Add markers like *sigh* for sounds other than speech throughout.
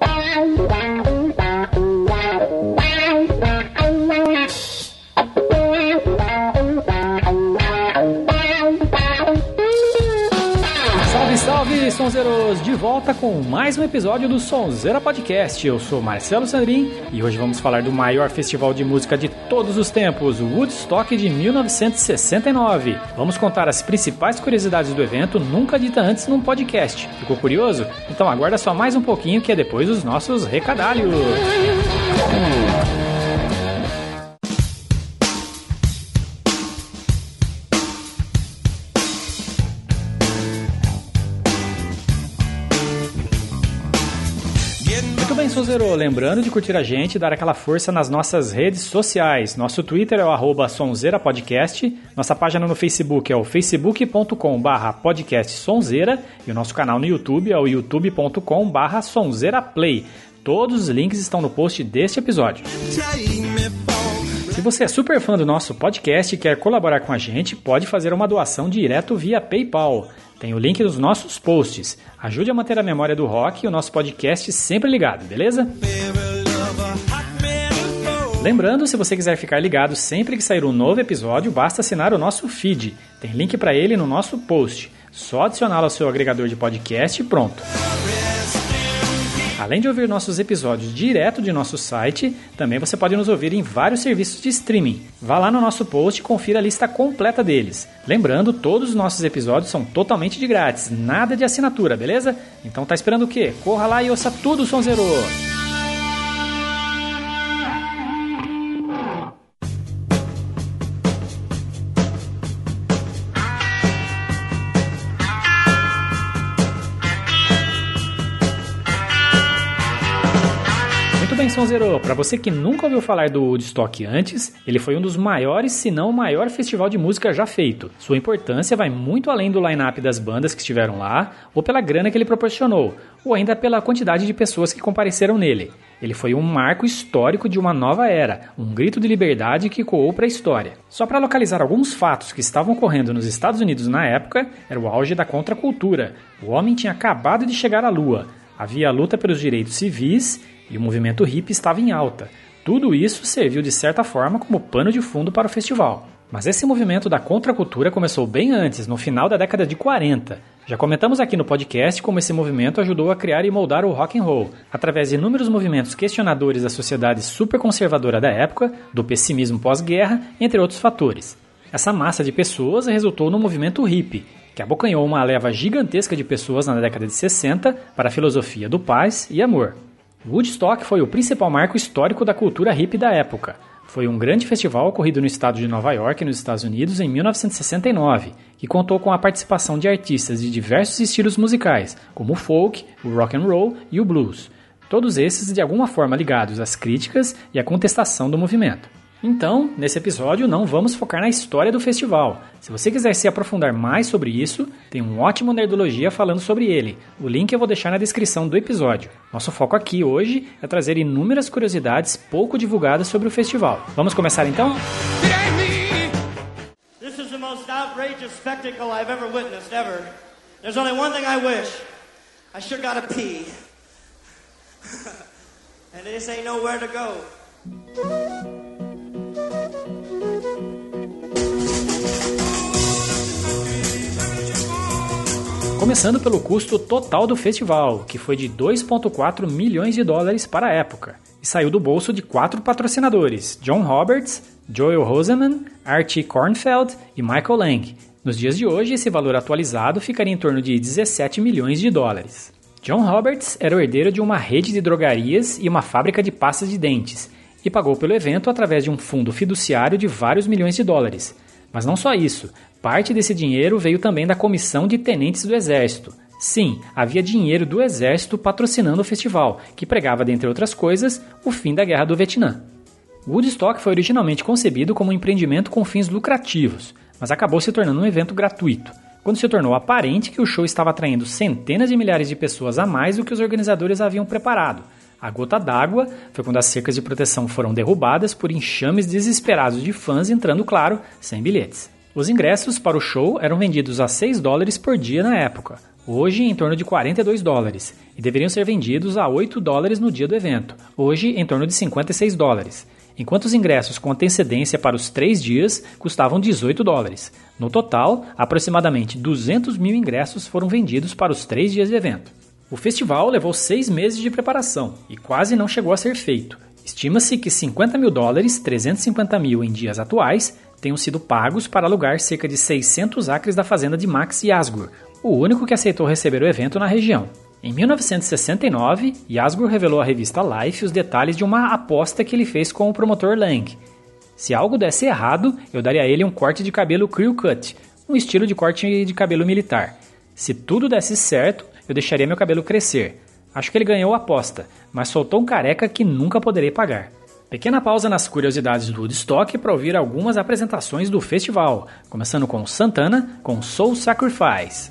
Bye. Sonzeiros! De volta com mais um episódio do Sonzeira Podcast. Eu sou Marcelo Sandrin e hoje vamos falar do maior festival de música de todos os tempos, o Woodstock de 1969. Vamos contar as principais curiosidades do evento, nunca dita antes num podcast. Ficou curioso? Então aguarda só mais um pouquinho que é depois dos nossos recadalhos. Lembrando de curtir a gente e dar aquela força nas nossas redes sociais. Nosso Twitter é o arroba Sonzeira Podcast, nossa página no Facebook é o facebook.com barra e o nosso canal no YouTube é o youtube.com barra Sonzeira Play. Todos os links estão no post deste episódio. Se você é super fã do nosso podcast e quer colaborar com a gente, pode fazer uma doação direto via PayPal. Tem o link nos nossos posts. Ajude a manter a memória do rock e o nosso podcast sempre ligado, beleza? Lembrando, se você quiser ficar ligado sempre que sair um novo episódio, basta assinar o nosso feed. Tem link para ele no nosso post. Só adicioná-lo ao seu agregador de podcast e pronto. Além de ouvir nossos episódios direto de nosso site, também você pode nos ouvir em vários serviços de streaming. Vá lá no nosso post e confira a lista completa deles. Lembrando, todos os nossos episódios são totalmente de grátis, nada de assinatura, beleza? Então tá esperando o quê? Corra lá e ouça tudo, Sonzero! Bem, Sonzeiro, para você que nunca ouviu falar do Woodstock antes, ele foi um dos maiores, se não o maior festival de música já feito. Sua importância vai muito além do line-up das bandas que estiveram lá, ou pela grana que ele proporcionou, ou ainda pela quantidade de pessoas que compareceram nele. Ele foi um marco histórico de uma nova era, um grito de liberdade que coou para a história. Só para localizar alguns fatos que estavam ocorrendo nos Estados Unidos na época, era o auge da contracultura. O homem tinha acabado de chegar à lua. Havia a luta pelos direitos civis e o movimento hippie estava em alta. Tudo isso serviu de certa forma como pano de fundo para o festival. Mas esse movimento da contracultura começou bem antes, no final da década de 40. Já comentamos aqui no podcast como esse movimento ajudou a criar e moldar o rock and roll, através de inúmeros movimentos questionadores da sociedade superconservadora da época, do pessimismo pós-guerra, entre outros fatores. Essa massa de pessoas resultou no movimento hippie, que abocanhou uma leva gigantesca de pessoas na década de 60 para a filosofia do paz e amor. Woodstock foi o principal marco histórico da cultura hippie da época. Foi um grande festival ocorrido no estado de Nova York, nos Estados Unidos, em 1969, que contou com a participação de artistas de diversos estilos musicais, como o folk, o rock and roll e o blues. Todos esses de alguma forma ligados às críticas e à contestação do movimento. Então, nesse episódio não vamos focar na história do festival. Se você quiser se aprofundar mais sobre isso, tem um ótimo Nerdologia falando sobre ele. O link eu vou deixar na descrição do episódio. Nosso foco aqui hoje é trazer inúmeras curiosidades pouco divulgadas sobre o festival. Vamos começar então? This is the most outrageous spectacle I've ever witnessed ever. There's only one thing I wish. I sure gotta pee. *laughs* and this ain't nowhere to go. Começando pelo custo total do festival, que foi de 2,4 milhões de dólares para a época, e saiu do bolso de quatro patrocinadores: John Roberts, Joel Roseman, Archie Kornfeld e Michael Lang. Nos dias de hoje, esse valor atualizado ficaria em torno de 17 milhões de dólares. John Roberts era o herdeiro de uma rede de drogarias e uma fábrica de pastas de dentes, e pagou pelo evento através de um fundo fiduciário de vários milhões de dólares. Mas não só isso, Parte desse dinheiro veio também da comissão de tenentes do Exército. Sim, havia dinheiro do Exército patrocinando o festival, que pregava, dentre outras coisas, o fim da Guerra do Vietnã. Woodstock foi originalmente concebido como um empreendimento com fins lucrativos, mas acabou se tornando um evento gratuito, quando se tornou aparente que o show estava atraindo centenas de milhares de pessoas a mais do que os organizadores haviam preparado. A gota d'água foi quando as cercas de proteção foram derrubadas por enxames desesperados de fãs entrando, claro, sem bilhetes. Os ingressos para o show eram vendidos a 6 dólares por dia na época, hoje em torno de 42 dólares, e deveriam ser vendidos a 8 dólares no dia do evento, hoje em torno de 56 dólares, enquanto os ingressos com antecedência para os três dias custavam 18 dólares. No total, aproximadamente 200 mil ingressos foram vendidos para os três dias de evento. O festival levou seis meses de preparação e quase não chegou a ser feito. Estima-se que 50 mil dólares, 350 mil em dias atuais, tenham sido pagos para alugar cerca de 600 acres da fazenda de Max Yasgur, o único que aceitou receber o evento na região. Em 1969, Yasgur revelou à revista Life os detalhes de uma aposta que ele fez com o promotor Lang. Se algo desse errado, eu daria a ele um corte de cabelo crew cut, um estilo de corte de cabelo militar. Se tudo desse certo, eu deixaria meu cabelo crescer. Acho que ele ganhou a aposta, mas soltou um careca que nunca poderei pagar. Pequena pausa nas curiosidades do Woodstock para ouvir algumas apresentações do festival, começando com Santana com Soul Sacrifice.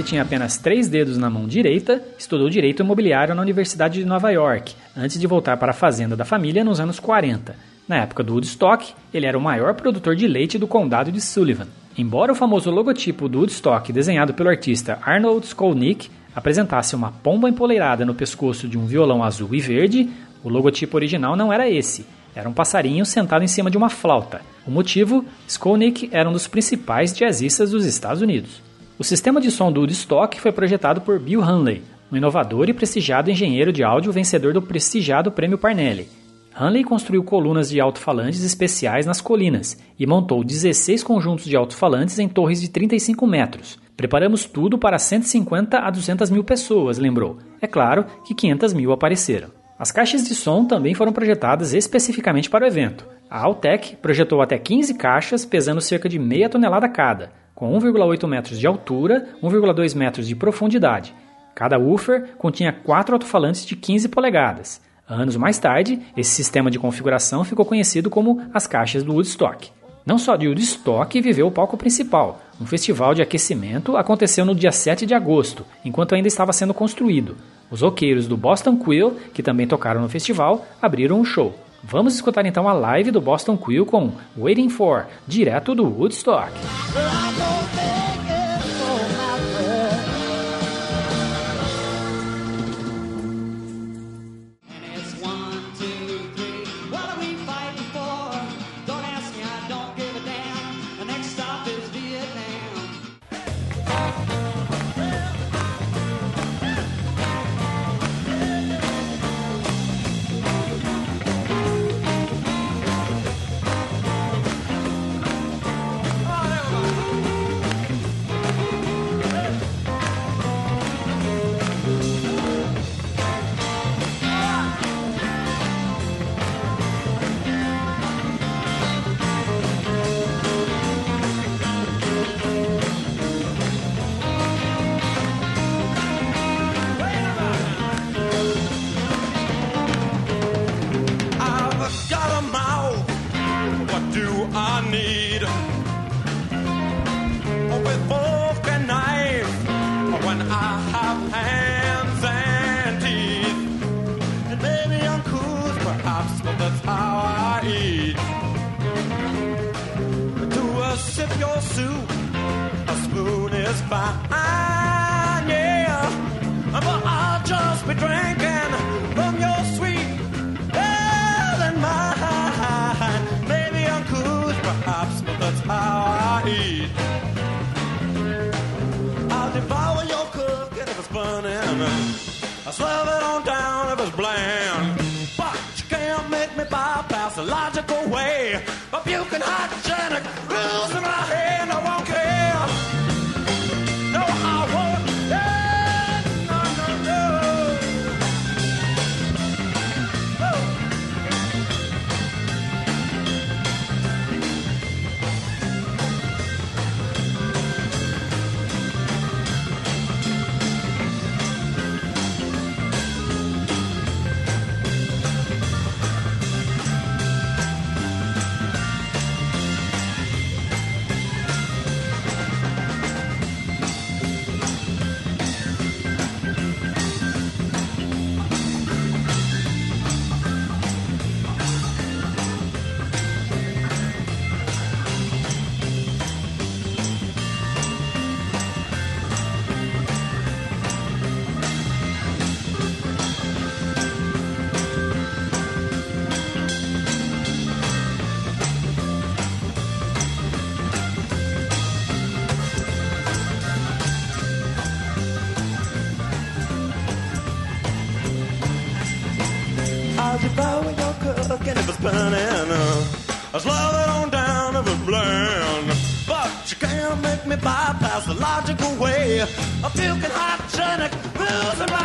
Que tinha apenas três dedos na mão direita, estudou direito imobiliário na Universidade de Nova York, antes de voltar para a fazenda da família nos anos 40. Na época do Woodstock, ele era o maior produtor de leite do condado de Sullivan. Embora o famoso logotipo do Woodstock, desenhado pelo artista Arnold Skolnick, apresentasse uma pomba empoleirada no pescoço de um violão azul e verde, o logotipo original não era esse. Era um passarinho sentado em cima de uma flauta. O motivo? Skolnick era um dos principais jazzistas dos Estados Unidos. O sistema de som do Woodstock foi projetado por Bill Hanley, um inovador e prestigiado engenheiro de áudio vencedor do prestigiado Prêmio Parnelli. Hanley construiu colunas de alto-falantes especiais nas colinas e montou 16 conjuntos de alto-falantes em torres de 35 metros. Preparamos tudo para 150 a 200 mil pessoas, lembrou. É claro que 500 mil apareceram. As caixas de som também foram projetadas especificamente para o evento. A Altec projetou até 15 caixas pesando cerca de meia tonelada cada, com 1,8 metros de altura, 1,2 metros de profundidade. Cada woofer continha quatro alto-falantes de 15 polegadas. Anos mais tarde, esse sistema de configuração ficou conhecido como as caixas do Woodstock. Não só de Woodstock viveu o palco principal. Um festival de aquecimento aconteceu no dia 7 de agosto, enquanto ainda estava sendo construído. Os roqueiros do Boston Quill, que também tocaram no festival, abriram o um show. Vamos escutar então a live do Boston Quill com Waiting For, direto do Woodstock. do I need? With fork and knife, when I have hands and teeth. And maybe I'm cool, perhaps, but that's how I eat. To a sip your soup, a spoon is fine. I eat. I'll devour your cooking if it's burning. I'll swerve it on down if it's bland. But you can't make me bypass the logical way. But you can rules in my head. Milking hot tonic, losing my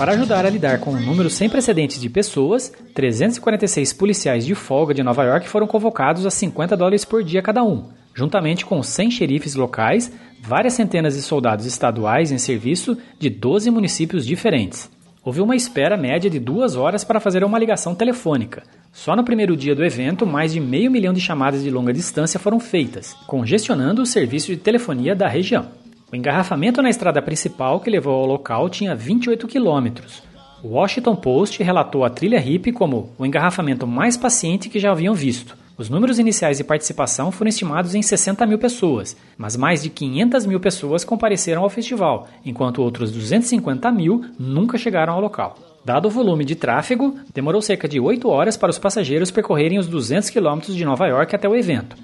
Para ajudar a lidar com um número sem precedentes de pessoas, 346 policiais de folga de Nova York foram convocados a 50 dólares por dia cada um, juntamente com 100 xerifes locais, várias centenas de soldados estaduais em serviço de 12 municípios diferentes. Houve uma espera média de duas horas para fazer uma ligação telefônica. Só no primeiro dia do evento, mais de meio milhão de chamadas de longa distância foram feitas, congestionando o serviço de telefonia da região. O engarrafamento na estrada principal que levou ao local tinha 28 quilômetros. O Washington Post relatou a trilha hippie como o engarrafamento mais paciente que já haviam visto. Os números iniciais de participação foram estimados em 60 mil pessoas, mas mais de 500 mil pessoas compareceram ao festival, enquanto outros 250 mil nunca chegaram ao local. Dado o volume de tráfego, demorou cerca de 8 horas para os passageiros percorrerem os 200 quilômetros de Nova York até o evento.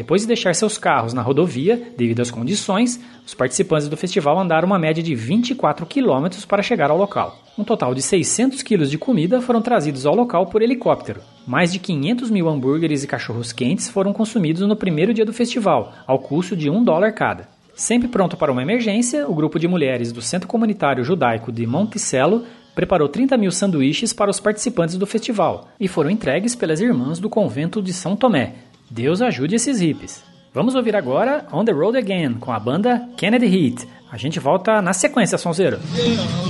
Depois de deixar seus carros na rodovia, devido às condições, os participantes do festival andaram uma média de 24 quilômetros para chegar ao local. Um total de 600 quilos de comida foram trazidos ao local por helicóptero. Mais de 500 mil hambúrgueres e cachorros quentes foram consumidos no primeiro dia do festival, ao custo de um dólar cada. Sempre pronto para uma emergência, o grupo de mulheres do Centro Comunitário Judaico de Monticello preparou 30 mil sanduíches para os participantes do festival e foram entregues pelas irmãs do convento de São Tomé. Deus ajude esses hippies. Vamos ouvir agora On the Road Again com a banda Kennedy Heat. A gente volta na sequência, Sonzeiro.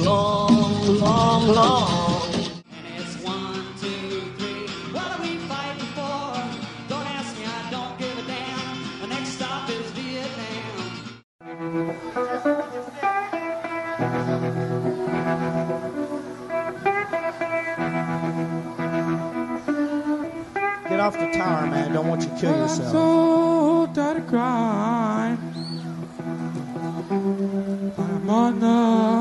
long, long, long. Get off the tower, man. Don't want you to kill yourself. so tired of crying. I'm on the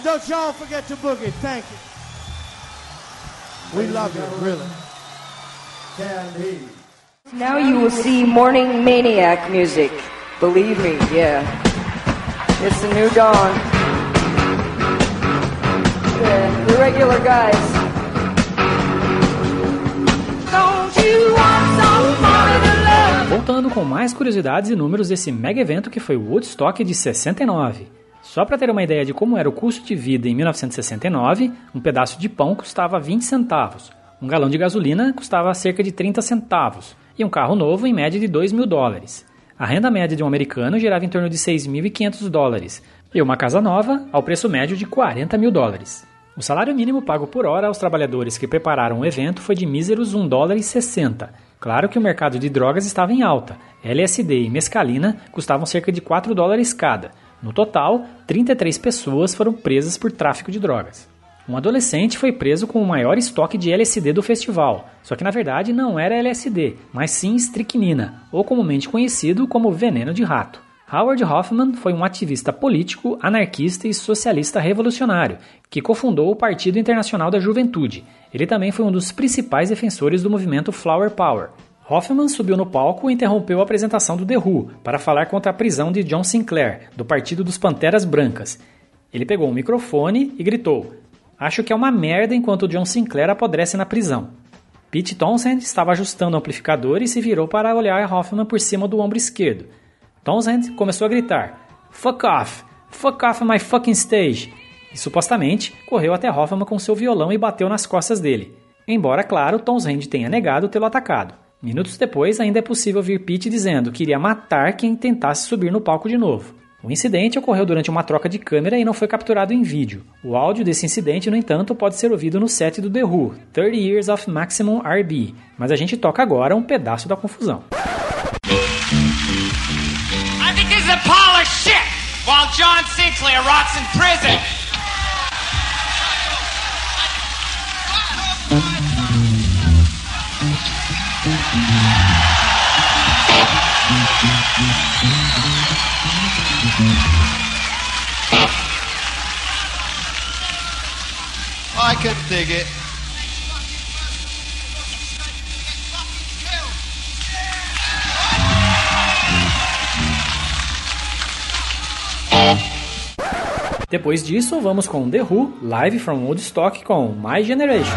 And don't y'all forget to boogie. Thank you. We love you, really. Candy. Now you will see Morning Maniac music. Believe me, yeah. It's the new dawn. Yeah, the regular guys. Don't you want somebody to love? Voltando com mais curiosidades e números desse mega evento que foi o Woodstock de 69. Só para ter uma ideia de como era o custo de vida em 1969, um pedaço de pão custava 20 centavos, um galão de gasolina custava cerca de 30 centavos e um carro novo em média de 2 mil dólares. A renda média de um americano girava em torno de 6.500 dólares e uma casa nova ao preço médio de 40 mil dólares. O salário mínimo pago por hora aos trabalhadores que prepararam o evento foi de míseros 1 dólar e 60. Claro que o mercado de drogas estava em alta. LSD e mescalina custavam cerca de 4 dólares cada. No total, 33 pessoas foram presas por tráfico de drogas. Um adolescente foi preso com o maior estoque de LSD do festival, só que na verdade não era LSD, mas sim estricnina, ou comumente conhecido como veneno de rato. Howard Hoffman foi um ativista político, anarquista e socialista revolucionário, que cofundou o Partido Internacional da Juventude. Ele também foi um dos principais defensores do movimento Flower Power. Hoffman subiu no palco e interrompeu a apresentação do The Who para falar contra a prisão de John Sinclair, do Partido dos Panteras Brancas. Ele pegou um microfone e gritou: Acho que é uma merda enquanto John Sinclair apodrece na prisão. Pete Townsend estava ajustando o amplificador e se virou para olhar Hoffman por cima do ombro esquerdo. Townsend começou a gritar: Fuck off! Fuck off my fucking stage! E supostamente correu até Hoffman com seu violão e bateu nas costas dele. Embora, claro, Townsend tenha negado tê-lo atacado. Minutos depois, ainda é possível ouvir Pete dizendo que iria matar quem tentasse subir no palco de novo. O incidente ocorreu durante uma troca de câmera e não foi capturado em vídeo. O áudio desse incidente, no entanto, pode ser ouvido no set do The Who, 30 Years of Maximum RB, mas a gente toca agora um pedaço da confusão. I think this is a pile of shit while John Sinclair in prison. I can dig it. Depois disso, vamos com The Who, live from Woodstock com My Generation.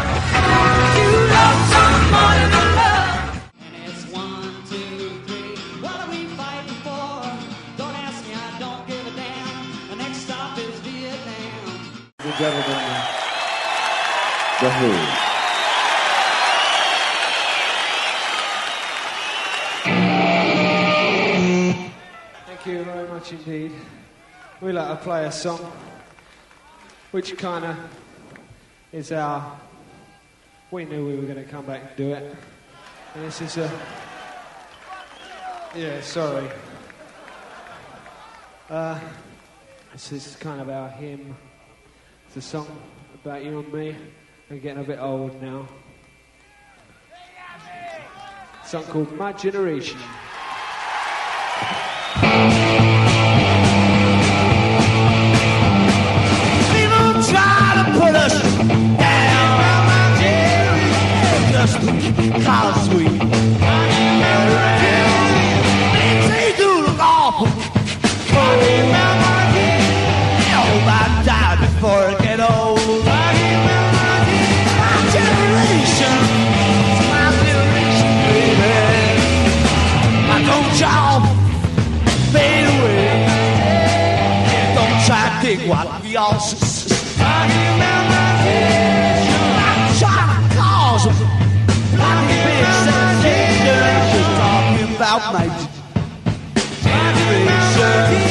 We like to play a song which kind of is our. We knew we were going to come back and do it. And this is a. Yeah, sorry. Uh, this is kind of our hymn. It's a song about you and me. We're getting a bit old now. A song called My Generation. They do look awful. Hope I die before I get old. My generation, my generation, baby. Don't y'all fade away? Don't try to what we all s- out, my. mate.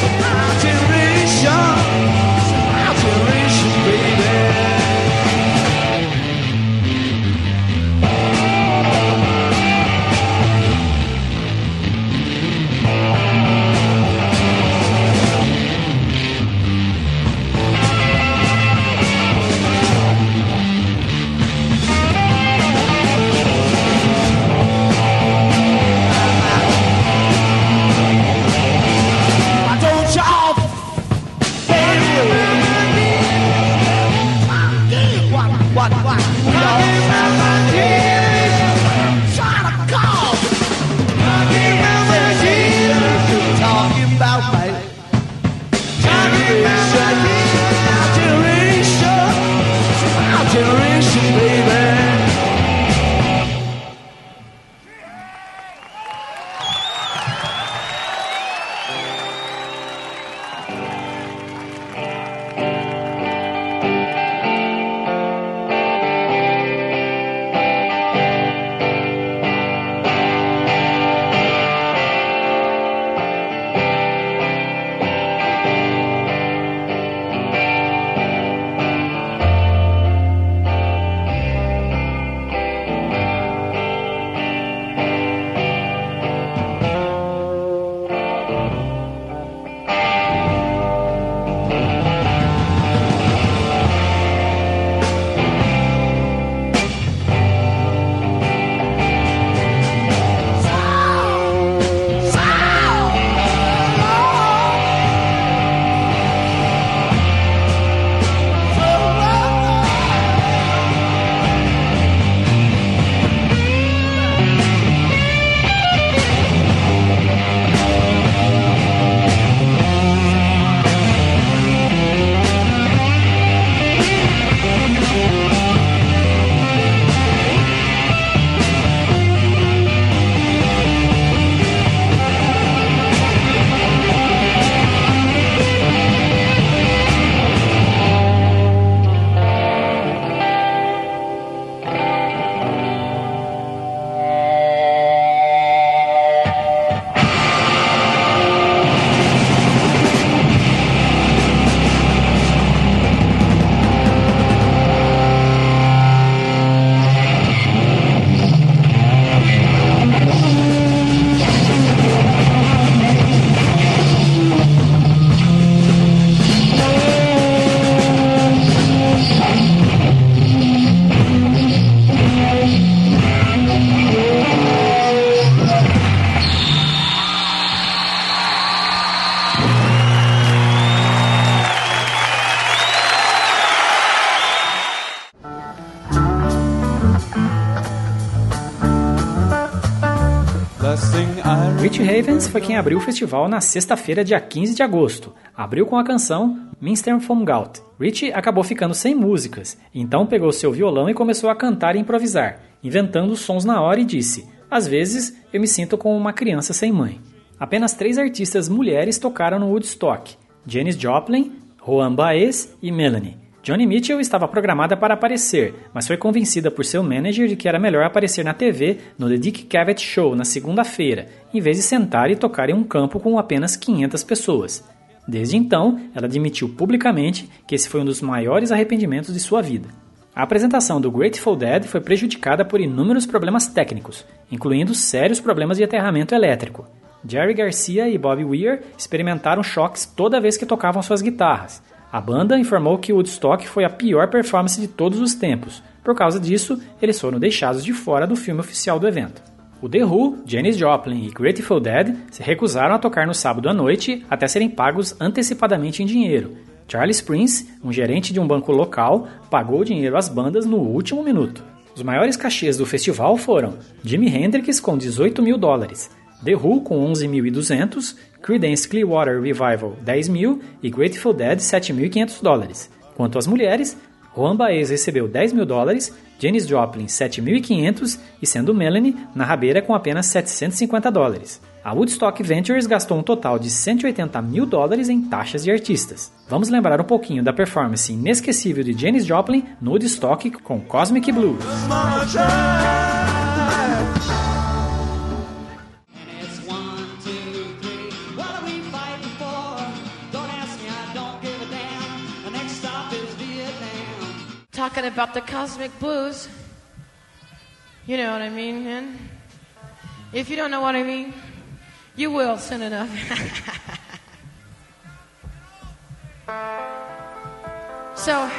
Foi quem abriu o festival na sexta-feira, dia 15 de agosto. Abriu com a canção Minster vom Gaut. Rich acabou ficando sem músicas, então pegou seu violão e começou a cantar e improvisar, inventando sons na hora e disse: Às vezes eu me sinto como uma criança sem mãe. Apenas três artistas mulheres tocaram no Woodstock: Janis Joplin, Juan Baez e Melanie. Johnny Mitchell estava programada para aparecer, mas foi convencida por seu manager de que era melhor aparecer na TV no The Dick Cavett Show na segunda-feira, em vez de sentar e tocar em um campo com apenas 500 pessoas. Desde então, ela admitiu publicamente que esse foi um dos maiores arrependimentos de sua vida. A apresentação do Grateful Dead foi prejudicada por inúmeros problemas técnicos, incluindo sérios problemas de aterramento elétrico. Jerry Garcia e Bobby Weir experimentaram choques toda vez que tocavam suas guitarras. A banda informou que Woodstock foi a pior performance de todos os tempos. Por causa disso, eles foram deixados de fora do filme oficial do evento. O The Who, Janis Joplin e Grateful Dead se recusaram a tocar no sábado à noite até serem pagos antecipadamente em dinheiro. Charles Prince, um gerente de um banco local, pagou o dinheiro às bandas no último minuto. Os maiores cachês do festival foram Jimi Hendrix com 18 mil dólares, The Who com 11.200, Creedence Clearwater Revival 10 mil e Grateful Dead 7.500 dólares. Quanto às mulheres, Juan Baez recebeu 10 mil dólares, Janis Joplin 7.500 e sendo Melanie na rabeira com apenas 750 dólares. A Woodstock Ventures gastou um total de 180 mil dólares em taxas de artistas. Vamos lembrar um pouquinho da performance inesquecível de Janis Joplin no Woodstock com Cosmic Blues. Talking about the cosmic blues. You know what I mean, man? If you don't know what I mean, you will soon enough. *laughs* so,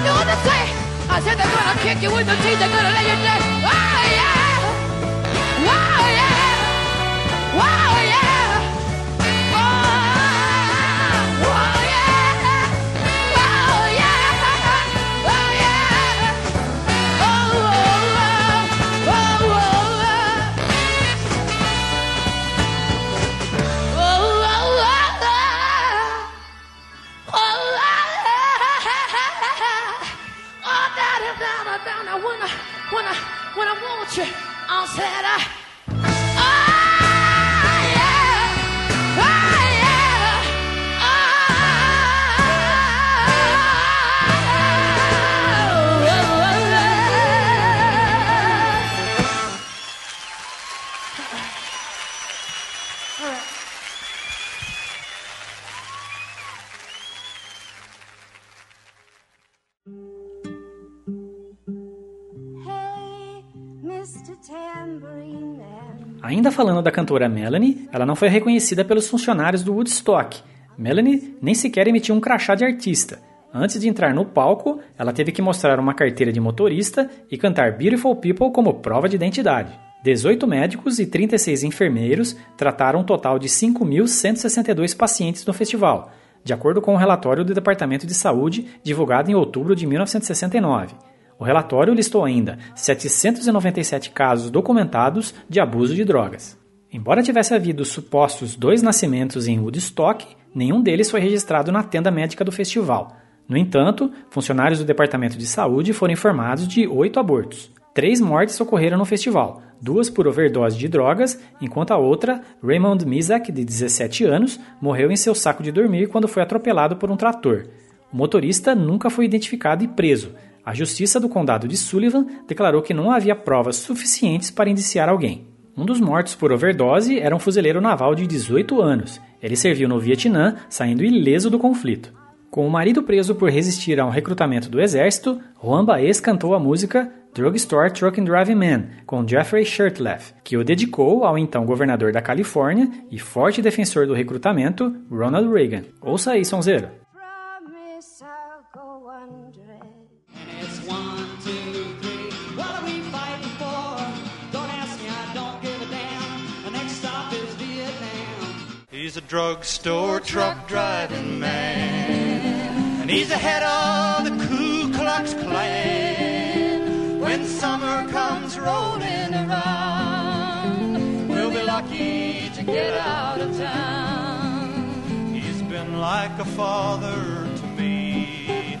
you walk up, what say? I said they're gonna kick you with the teeth, they're gonna lay you down. Oh, wow, yeah. Wow, yeah. Wow, yeah. When I, when I want you, I said I. Ainda falando da cantora Melanie, ela não foi reconhecida pelos funcionários do Woodstock. Melanie nem sequer emitiu um crachá de artista. Antes de entrar no palco, ela teve que mostrar uma carteira de motorista e cantar Beautiful People como prova de identidade. 18 médicos e 36 enfermeiros trataram um total de 5.162 pacientes no festival, de acordo com o relatório do Departamento de Saúde divulgado em outubro de 1969. O relatório listou ainda 797 casos documentados de abuso de drogas. Embora tivesse havido supostos dois nascimentos em Woodstock, nenhum deles foi registrado na tenda médica do festival. No entanto, funcionários do Departamento de Saúde foram informados de oito abortos. Três mortes ocorreram no festival, duas por overdose de drogas, enquanto a outra, Raymond Mizak, de 17 anos, morreu em seu saco de dormir quando foi atropelado por um trator. O motorista nunca foi identificado e preso. A Justiça do Condado de Sullivan declarou que não havia provas suficientes para indiciar alguém. Um dos mortos por overdose era um fuzileiro naval de 18 anos. Ele serviu no Vietnã, saindo ileso do conflito. Com o marido preso por resistir a um recrutamento do exército, Juan Baez cantou a música Drugstore Truck and Driving Man, com Jeffrey Shirtleff, que o dedicou ao então governador da Califórnia e forte defensor do recrutamento, Ronald Reagan. Ouça aí, sonzeiro. Drugstore truck driving man. And he's the head of the Ku Klux Klan. When summer comes rolling around, we'll be lucky to get out of town. He's been like a father to me.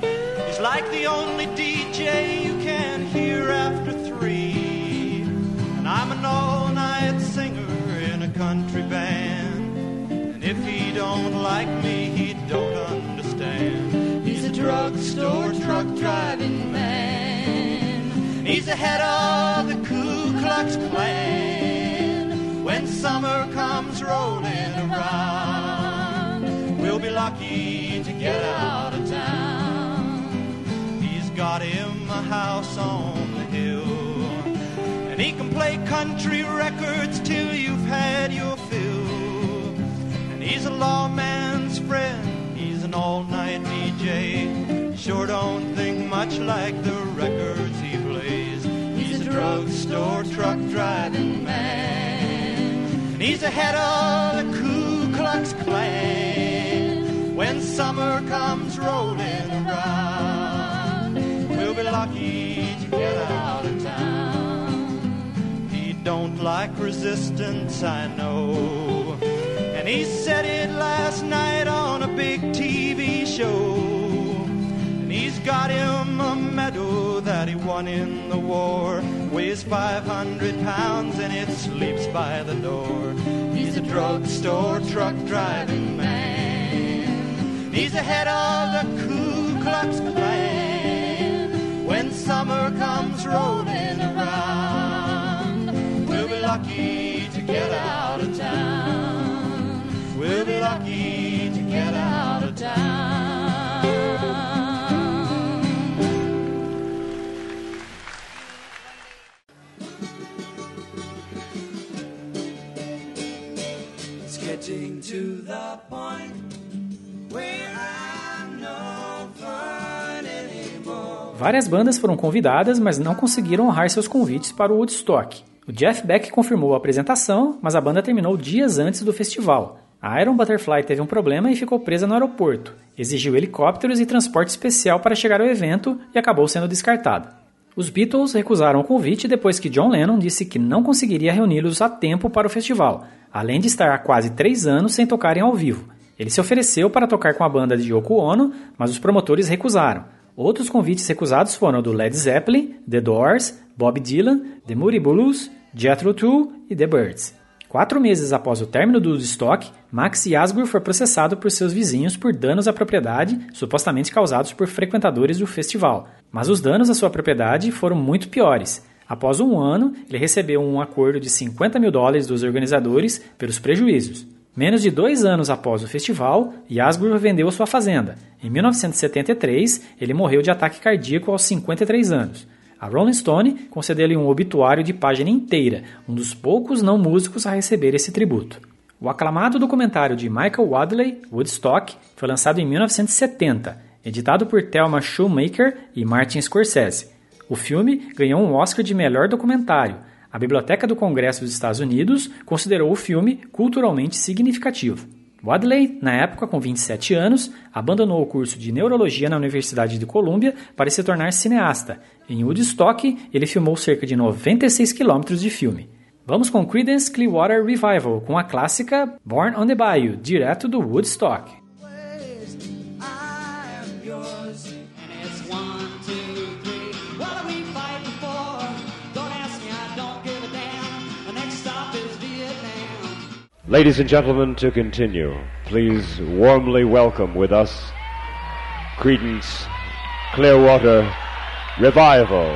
He's like the only DJ you can hear after three. And I'm an all-night singer in a country if he don't like me, he don't understand. He's a drugstore truck driving man. He's the head of the Ku Klux Klan. When summer comes rolling around, we'll be lucky to get out of town. He's got him a house on the hill. And he can play country records till you've had your fill. He's a lawman's friend, he's an all night DJ. Sure don't think much like the records he plays. He's a drugstore truck driving man. He's the head of the Ku Klux Klan. When summer comes rolling around, we'll be lucky to get out of town. He don't like resistance, I know. And he said it last night on a big TV show. And he's got him a medal that he won in the war. Weighs 500 pounds and it sleeps by the door. He's a drugstore truck driving man. He's the head of the Ku Klux Klan. When summer comes rolling around, we'll be lucky to get out of town. We'll be lucky to get out of town. It's getting to the point where I'm no fun anymore. Várias bandas foram convidadas, mas não conseguiram honrar seus convites para o Woodstock. O Jeff Beck confirmou a apresentação, mas a banda terminou dias antes do festival. A Iron Butterfly teve um problema e ficou presa no aeroporto. Exigiu helicópteros e transporte especial para chegar ao evento e acabou sendo descartada. Os Beatles recusaram o convite depois que John Lennon disse que não conseguiria reuni-los a tempo para o festival, além de estar há quase três anos sem tocarem ao vivo. Ele se ofereceu para tocar com a banda de Yoko Ono, mas os promotores recusaram. Outros convites recusados foram do Led Zeppelin, The Doors, Bob Dylan, The Moody Blues, Jethro Tull e The Birds. Quatro meses após o término do Woodstock, Max Yasgur foi processado por seus vizinhos por danos à propriedade supostamente causados por frequentadores do festival. Mas os danos à sua propriedade foram muito piores. Após um ano, ele recebeu um acordo de 50 mil dólares dos organizadores pelos prejuízos. Menos de dois anos após o festival, Yasgur vendeu sua fazenda. Em 1973, ele morreu de ataque cardíaco aos 53 anos. A Rolling Stone concedeu-lhe um obituário de página inteira, um dos poucos não músicos a receber esse tributo. O aclamado documentário de Michael Wadley, Woodstock, foi lançado em 1970, editado por Thelma Shoemaker e Martin Scorsese. O filme ganhou um Oscar de melhor documentário. A Biblioteca do Congresso dos Estados Unidos considerou o filme culturalmente significativo. Wadley, na época com 27 anos, abandonou o curso de neurologia na Universidade de Columbia para se tornar cineasta. Em Woodstock, ele filmou cerca de 96 quilômetros de filme. Vamos com Creedence Clearwater Revival com a clássica Born on the Bayou, direto do Woodstock. Ladies and gentlemen, to continue, please warmly welcome with us Credence Clearwater Revival.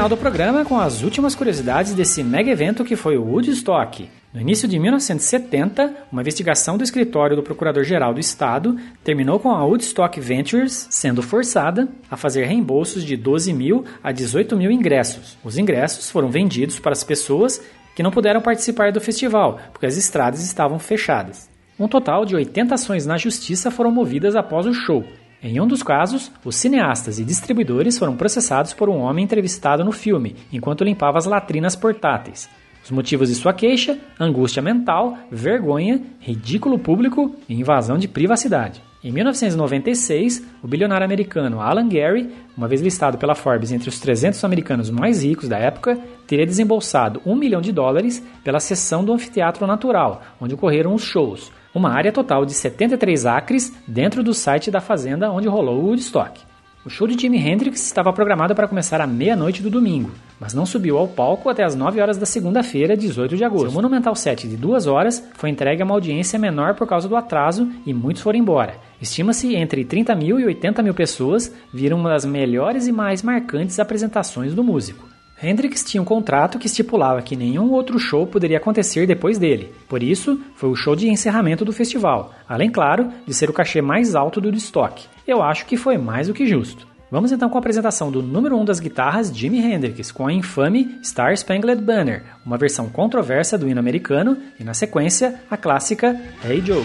Final do programa com as últimas curiosidades desse mega evento que foi o Woodstock. No início de 1970, uma investigação do escritório do Procurador-Geral do Estado terminou com a Woodstock Ventures sendo forçada a fazer reembolsos de 12 mil a 18 mil ingressos. Os ingressos foram vendidos para as pessoas que não puderam participar do festival, porque as estradas estavam fechadas. Um total de 80 ações na justiça foram movidas após o show. Em um dos casos, os cineastas e distribuidores foram processados por um homem entrevistado no filme, enquanto limpava as latrinas portáteis. Os motivos de sua queixa: angústia mental, vergonha, ridículo público e invasão de privacidade. Em 1996, o bilionário americano Alan Gary, uma vez listado pela Forbes entre os 300 americanos mais ricos da época, teria desembolsado um milhão de dólares pela sessão do anfiteatro natural, onde ocorreram os shows, uma área total de 73 acres dentro do site da fazenda onde rolou o Woodstock. O show de Jimi Hendrix estava programado para começar à meia-noite do domingo, mas não subiu ao palco até as 9 horas da segunda-feira, 18 de agosto. Seu monumental set de duas horas foi entregue a uma audiência menor por causa do atraso e muitos foram embora. Estima-se entre 30 mil e 80 mil pessoas viram uma das melhores e mais marcantes apresentações do músico. Hendrix tinha um contrato que estipulava que nenhum outro show poderia acontecer depois dele. Por isso, foi o show de encerramento do festival, além, claro, de ser o cachê mais alto do estoque. Eu acho que foi mais do que justo. Vamos então com a apresentação do número 1 um das guitarras, Jimi Hendrix, com a infame Star Spangled Banner, uma versão controversa do hino americano, e na sequência, a clássica Hey Joe.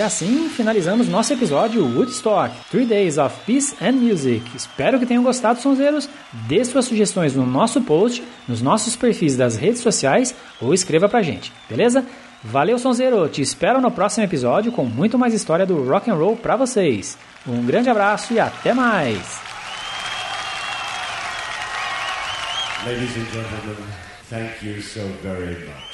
E assim finalizamos nosso episódio Woodstock, Three Days of Peace and Music. Espero que tenham gostado, sonzeiros. Dê suas sugestões no nosso post, nos nossos perfis das redes sociais ou escreva pra gente, beleza? Valeu, sonzeiro! Te espero no próximo episódio com muito mais história do rock and roll pra vocês. Um grande abraço e até mais! Ladies and gentlemen, thank you so very much.